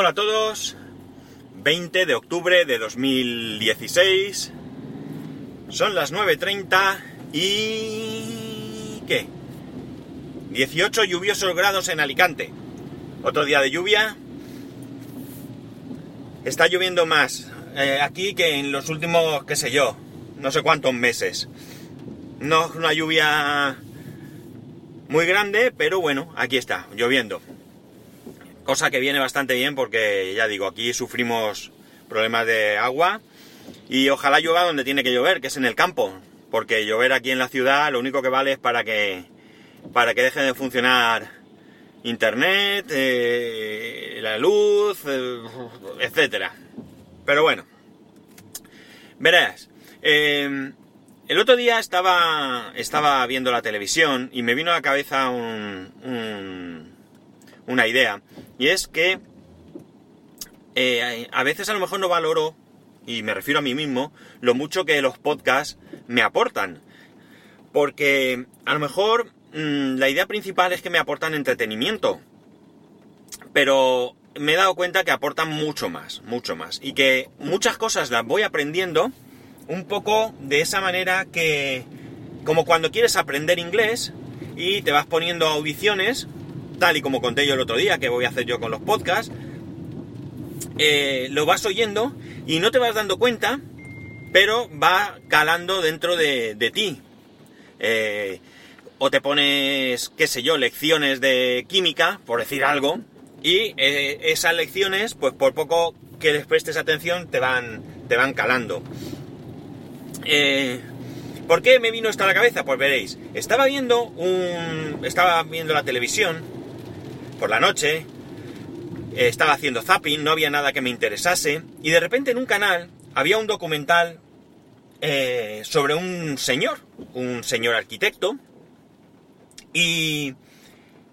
Hola a todos, 20 de octubre de 2016, son las 9.30 y... ¿qué? 18 lluviosos grados en Alicante. Otro día de lluvia. Está lloviendo más eh, aquí que en los últimos, qué sé yo, no sé cuántos meses. No es una lluvia muy grande, pero bueno, aquí está, lloviendo. Cosa que viene bastante bien porque, ya digo, aquí sufrimos problemas de agua y ojalá llueva donde tiene que llover, que es en el campo. Porque llover aquí en la ciudad lo único que vale es para que, para que deje de funcionar internet, eh, la luz, eh, etcétera. Pero bueno, verás. Eh, el otro día estaba, estaba viendo la televisión y me vino a la cabeza un, una idea. Y es que eh, a veces a lo mejor no valoro, y me refiero a mí mismo, lo mucho que los podcasts me aportan. Porque a lo mejor mm, la idea principal es que me aportan entretenimiento. Pero me he dado cuenta que aportan mucho más, mucho más. Y que muchas cosas las voy aprendiendo un poco de esa manera que, como cuando quieres aprender inglés y te vas poniendo audiciones, tal y como conté yo el otro día, que voy a hacer yo con los podcasts, eh, lo vas oyendo y no te vas dando cuenta, pero va calando dentro de, ti. Eh, o te pones, qué sé yo, lecciones de química, por decir algo, y eh, esas lecciones, pues por poco que les prestes atención, te van, te van calando. Eh, ¿Por qué me vino esto a la cabeza? Pues veréis, estaba viendo un. Estaba viendo la televisión por la noche, estaba haciendo zapping, no había nada que me interesase, y de repente en un canal había un documental eh, sobre un señor, un señor arquitecto, y,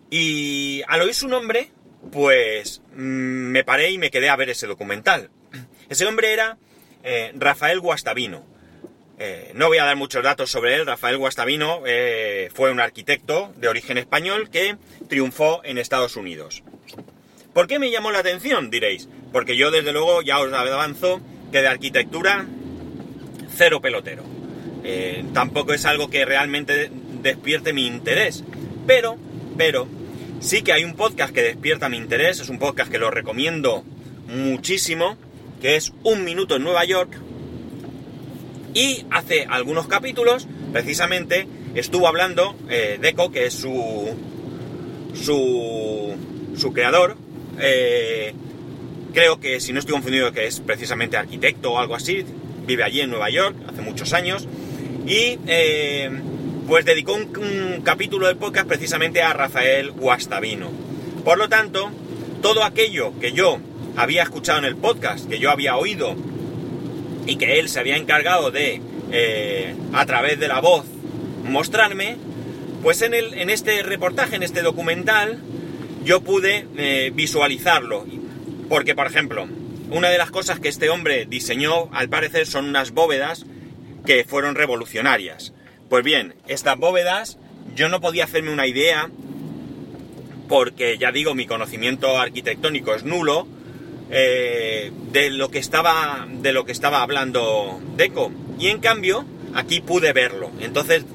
y al oír su nombre, pues mm, me paré y me quedé a ver ese documental. Ese hombre era eh, Rafael Guastavino. Eh, no voy a dar muchos datos sobre él. Rafael Guastavino eh, fue un arquitecto de origen español que triunfó en Estados Unidos. ¿Por qué me llamó la atención? Diréis. Porque yo desde luego ya os avanzo que de arquitectura cero pelotero. Eh, tampoco es algo que realmente despierte mi interés. Pero, pero, sí que hay un podcast que despierta mi interés. Es un podcast que lo recomiendo muchísimo. Que es Un Minuto en Nueva York y hace algunos capítulos, precisamente, estuvo hablando eh, Deco, que es su, su, creador. Eh, creo que, si no estoy confundido, que es precisamente arquitecto o algo así. Vive allí en Nueva York, hace muchos años. Y eh, pues dedicó un, un, capítulo del podcast precisamente a Rafael Guastavino. Por lo tanto, todo aquello que yo había escuchado en el podcast, que yo había oído y que él se había encargado de, eh, a través de la voz, mostrarme, pues en, el, en este reportaje, en este documental, yo pude eh, visualizarlo. Porque, por ejemplo, una de las cosas que este hombre diseñó, al parecer, son unas bóvedas que fueron revolucionarias. Pues bien, estas bóvedas yo no podía hacerme una idea porque ya digo, mi conocimiento arquitectónico es nulo, eh, de lo que estaba de lo que estaba hablando Deco. Y en cambio aquí pude verlo. Entonces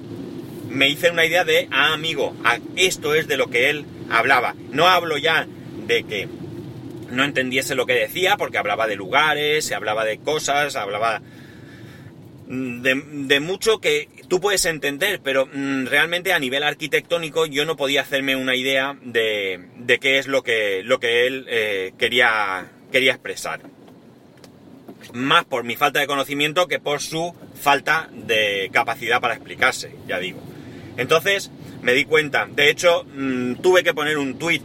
me hice una idea de ah amigo esto es de lo que él hablaba. No hablo ya de que no entendiese lo que decía porque hablaba de lugares se hablaba de cosas hablaba de, mucho que tú puedes entender, pero mm, realmente a nivel arquitectónico yo no podía hacerme una idea de, de qué es lo que, lo que él eh, quería, quería expresar. Más por mi falta de conocimiento que por su falta de capacidad para explicarse, ya digo. Entonces me di cuenta, de hecho mm, tuve que poner un tweet,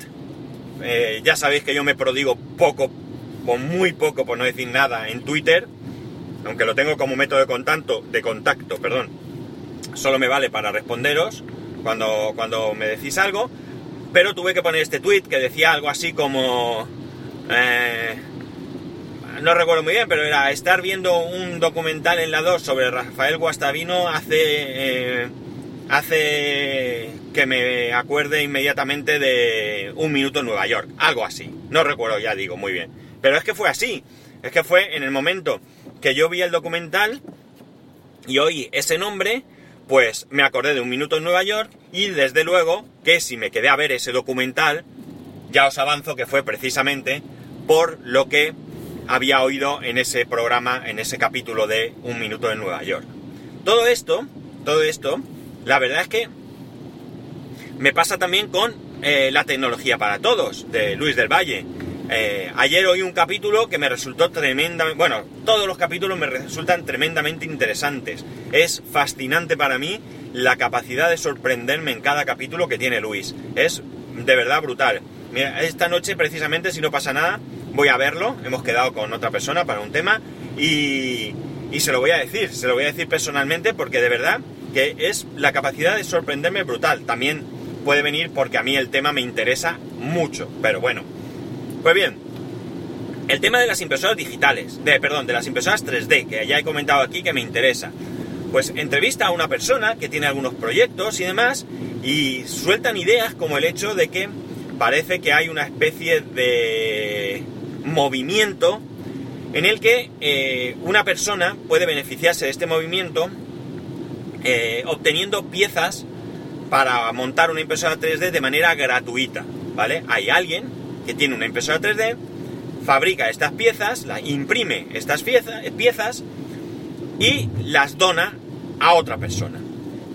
eh, ya sabéis que yo me prodigo poco, o muy poco por no decir nada, en Twitter, aunque lo tengo como método de contacto, de contacto, perdón, solo me vale para responderos cuando, cuando me decís algo, pero tuve que poner este tweet que decía algo así como eh, no recuerdo muy bien, pero era estar viendo un documental en la 2 sobre Rafael Guastavino hace, eh, hace que me acuerde inmediatamente de Un Minuto en Nueva York, algo así. No recuerdo, ya digo, muy bien. Pero es que fue así. Es que fue en el momento que yo vi el documental y oí ese nombre, pues me acordé de Un Minuto en Nueva York y desde luego que si me quedé a ver ese documental, ya os avanzo que fue precisamente por lo que había oído en ese programa, en ese capítulo de Un Minuto en Nueva York. Todo esto, todo esto, la verdad es que me pasa también con eh, la tecnología para todos, de Luis del Valle. Eh, ayer oí un capítulo que me resultó tremendamente... Bueno, todos los capítulos me resultan tremendamente interesantes. Es fascinante para mí la capacidad de sorprenderme en cada capítulo que tiene Luis. Es de verdad brutal. Mira, esta noche precisamente, si no pasa nada, voy a verlo. Hemos quedado con otra persona para un tema y, y se lo voy a decir. Se lo voy a decir personalmente porque de verdad que es la capacidad de sorprenderme brutal. También puede venir porque a mí el tema me interesa mucho. Pero bueno, pues bien, el tema de las impresoras digitales, de, perdón, de las impresoras 3D, que ya he comentado aquí que me interesa. Pues entrevista a una persona que tiene algunos proyectos y demás, y sueltan ideas como el hecho de que parece que hay una especie de movimiento en el que eh, una persona puede beneficiarse de este movimiento eh, obteniendo piezas para montar una impresora 3D de manera gratuita, ¿vale? Hay alguien que tiene una impresora 3D, fabrica estas piezas, la imprime estas piezas y las dona a otra persona.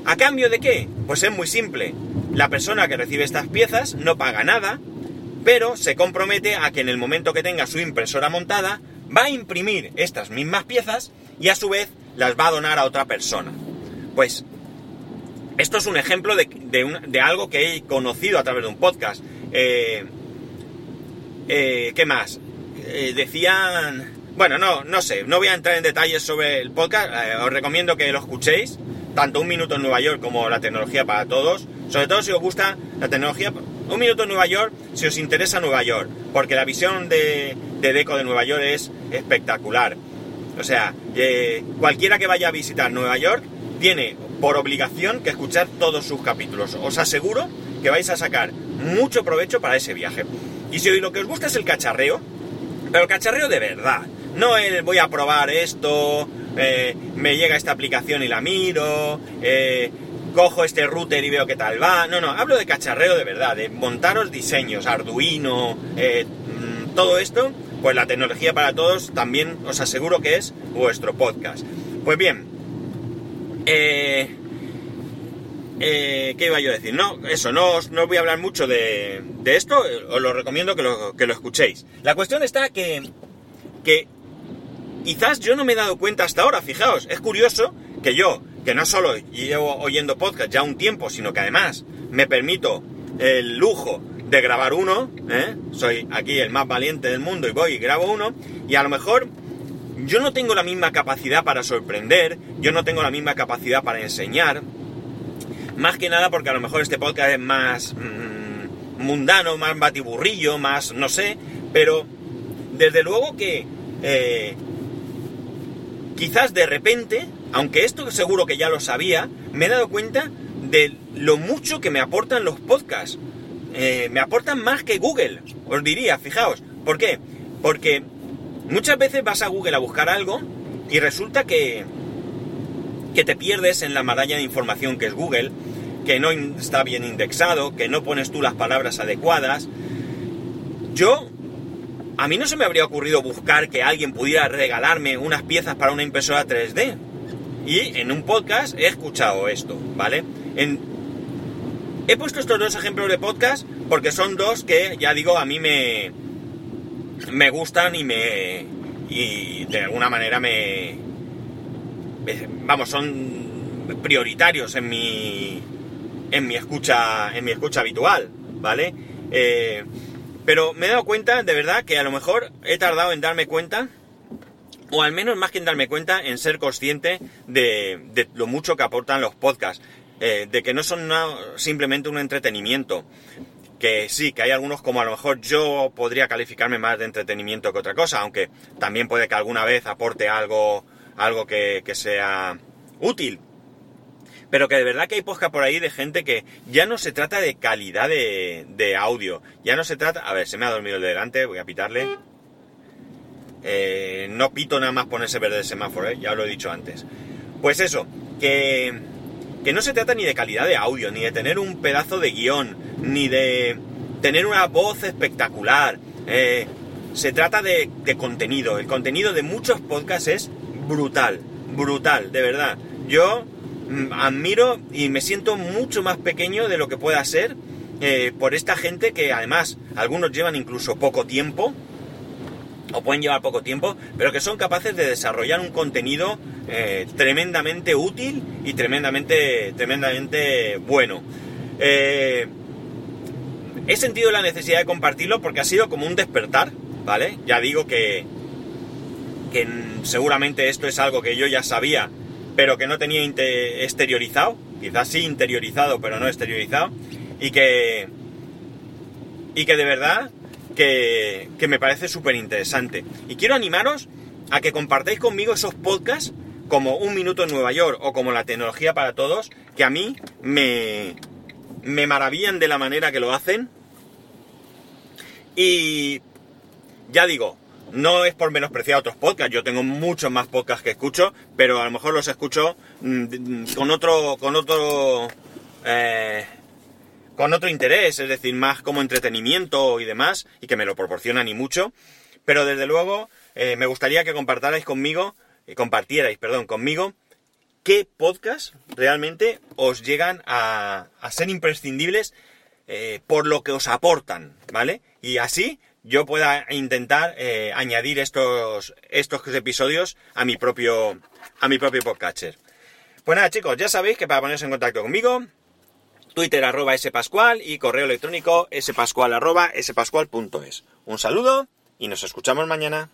¿A cambio de qué? Pues es muy simple. La persona que recibe estas piezas no paga nada, pero se compromete a que en el momento que tenga su impresora montada, va a imprimir estas mismas piezas y a su vez las va a donar a otra persona. Pues esto es un ejemplo de, algo que he conocido a través de un podcast. Eh, eh, ¿Qué más? Eh, decían... Bueno, no, no sé, no voy a entrar en detalles sobre el podcast, os recomiendo que lo escuchéis, tanto Un Minuto en Nueva York como la tecnología para todos, sobre todo si os gusta la tecnología, Un Minuto en Nueva York, si os interesa Nueva York, porque la visión de, de Deco de Nueva York es espectacular. O sea, cualquiera que vaya a visitar Nueva York tiene por obligación que escuchar todos sus capítulos. Os aseguro que vais a sacar mucho provecho para ese viaje. Y si hoy lo que os gusta es el cacharreo, pero el cacharreo de verdad, no el voy a probar esto, eh, me llega esta aplicación y la miro, eh, cojo este router y veo qué tal va. No, no, hablo de cacharreo de verdad, de montaros diseños, Arduino, eh, mm, todo esto, pues la tecnología para todos también os aseguro que es vuestro podcast. Pues bien, ¿Qué iba yo a decir? No, eso, no, no voy a hablar mucho de, esto, os lo recomiendo que lo, que lo, escuchéis. La cuestión está que, que quizás yo no me he dado cuenta hasta ahora, fijaos, es curioso que yo, que no solo llevo oyendo podcast ya un tiempo, sino que además me permito el lujo de grabar uno, ¿eh? soy aquí el más valiente del mundo y voy y grabo uno, y a lo mejor yo no tengo la misma capacidad para sorprender, yo no tengo la misma capacidad para enseñar, más que nada porque a lo mejor este podcast es más mm, mundano, más batiburrillo, más no sé, pero desde luego que eh, quizás de repente, aunque esto seguro que ya lo sabía, me he dado cuenta de lo mucho que me aportan los podcasts. Eh, me aportan más que Google, os diría, fijaos. ¿Por qué? Porque muchas veces vas a Google a buscar algo y resulta que, que te pierdes en la maraña de información que es Google que no está bien indexado, que no pones tú las palabras adecuadas. Yo, a mí no se me habría ocurrido buscar que alguien pudiera regalarme unas piezas para una impresora 3D. Y en un podcast he escuchado esto, ¿vale? He puesto estos dos ejemplos de podcast porque son dos que, ya digo, a mí me, me gustan y me... y de alguna manera me... vamos, son prioritarios en mi, en mi escucha, en mi escucha habitual, ¿vale? Eh, pero me he dado cuenta, de verdad, que a lo mejor he tardado en darme cuenta, o al menos más que en darme cuenta, en ser consciente de, lo mucho que aportan los podcasts, eh, de que no son simplemente un entretenimiento, que sí, que hay algunos como a lo mejor yo podría calificarme más de entretenimiento que otra cosa, aunque también puede que alguna vez aporte algo, algo que, que sea útil, pero que de verdad que hay podcast por ahí de gente que ya no se trata de calidad de, audio, ya no se trata... A ver, se me ha dormido el de delante, voy a pitarle. Eh, no pito nada más ponerse verde el semáforo, ¿eh? ya lo he dicho antes. Pues eso, que, que no se trata ni de calidad de audio, ni de tener un pedazo de guion, ni de tener una voz espectacular. Eh, se trata de, de contenido. El contenido de muchos podcasts es brutal, brutal, de verdad. Yo admiro y me siento mucho más pequeño de lo que pueda ser eh, por esta gente que además algunos llevan incluso poco tiempo o pueden llevar poco tiempo, pero que son capaces de desarrollar un contenido eh, tremendamente útil y tremendamente, tremendamente bueno. Eh, he sentido la necesidad de compartirlo porque ha sido como un despertar, ¿vale? Ya digo que, que seguramente esto es algo que yo ya sabía, pero que no tenía exteriorizado, quizás sí interiorizado, pero no exteriorizado, y que, y que de verdad que, que me parece súper interesante. Y quiero animaros a que compartáis conmigo esos podcasts como Un Minuto en Nueva York o como La Tecnología para Todos, que a mí me, me maravillan de la manera que lo hacen. Y ya digo, no es por menospreciar otros podcasts, yo tengo muchos más podcasts que escucho, pero a lo mejor los escucho mm, con otro, con otro, eh, con otro interés, es decir, más como entretenimiento y demás, y que me lo proporcionan y mucho. Pero desde luego, eh, me gustaría que compartierais conmigo, eh, compartierais, perdón, conmigo, qué podcasts realmente os llegan a, ser imprescindibles por lo que os aportan, ¿vale? Y así yo pueda intentar eh, añadir estos, estos episodios a mi propio, a mi propio podcatcher. Pues nada chicos, ya sabéis que para ponerse en contacto conmigo, Twitter arroba spascual y correo electrónico spascual arroba spascual.es. Un saludo y nos escuchamos mañana.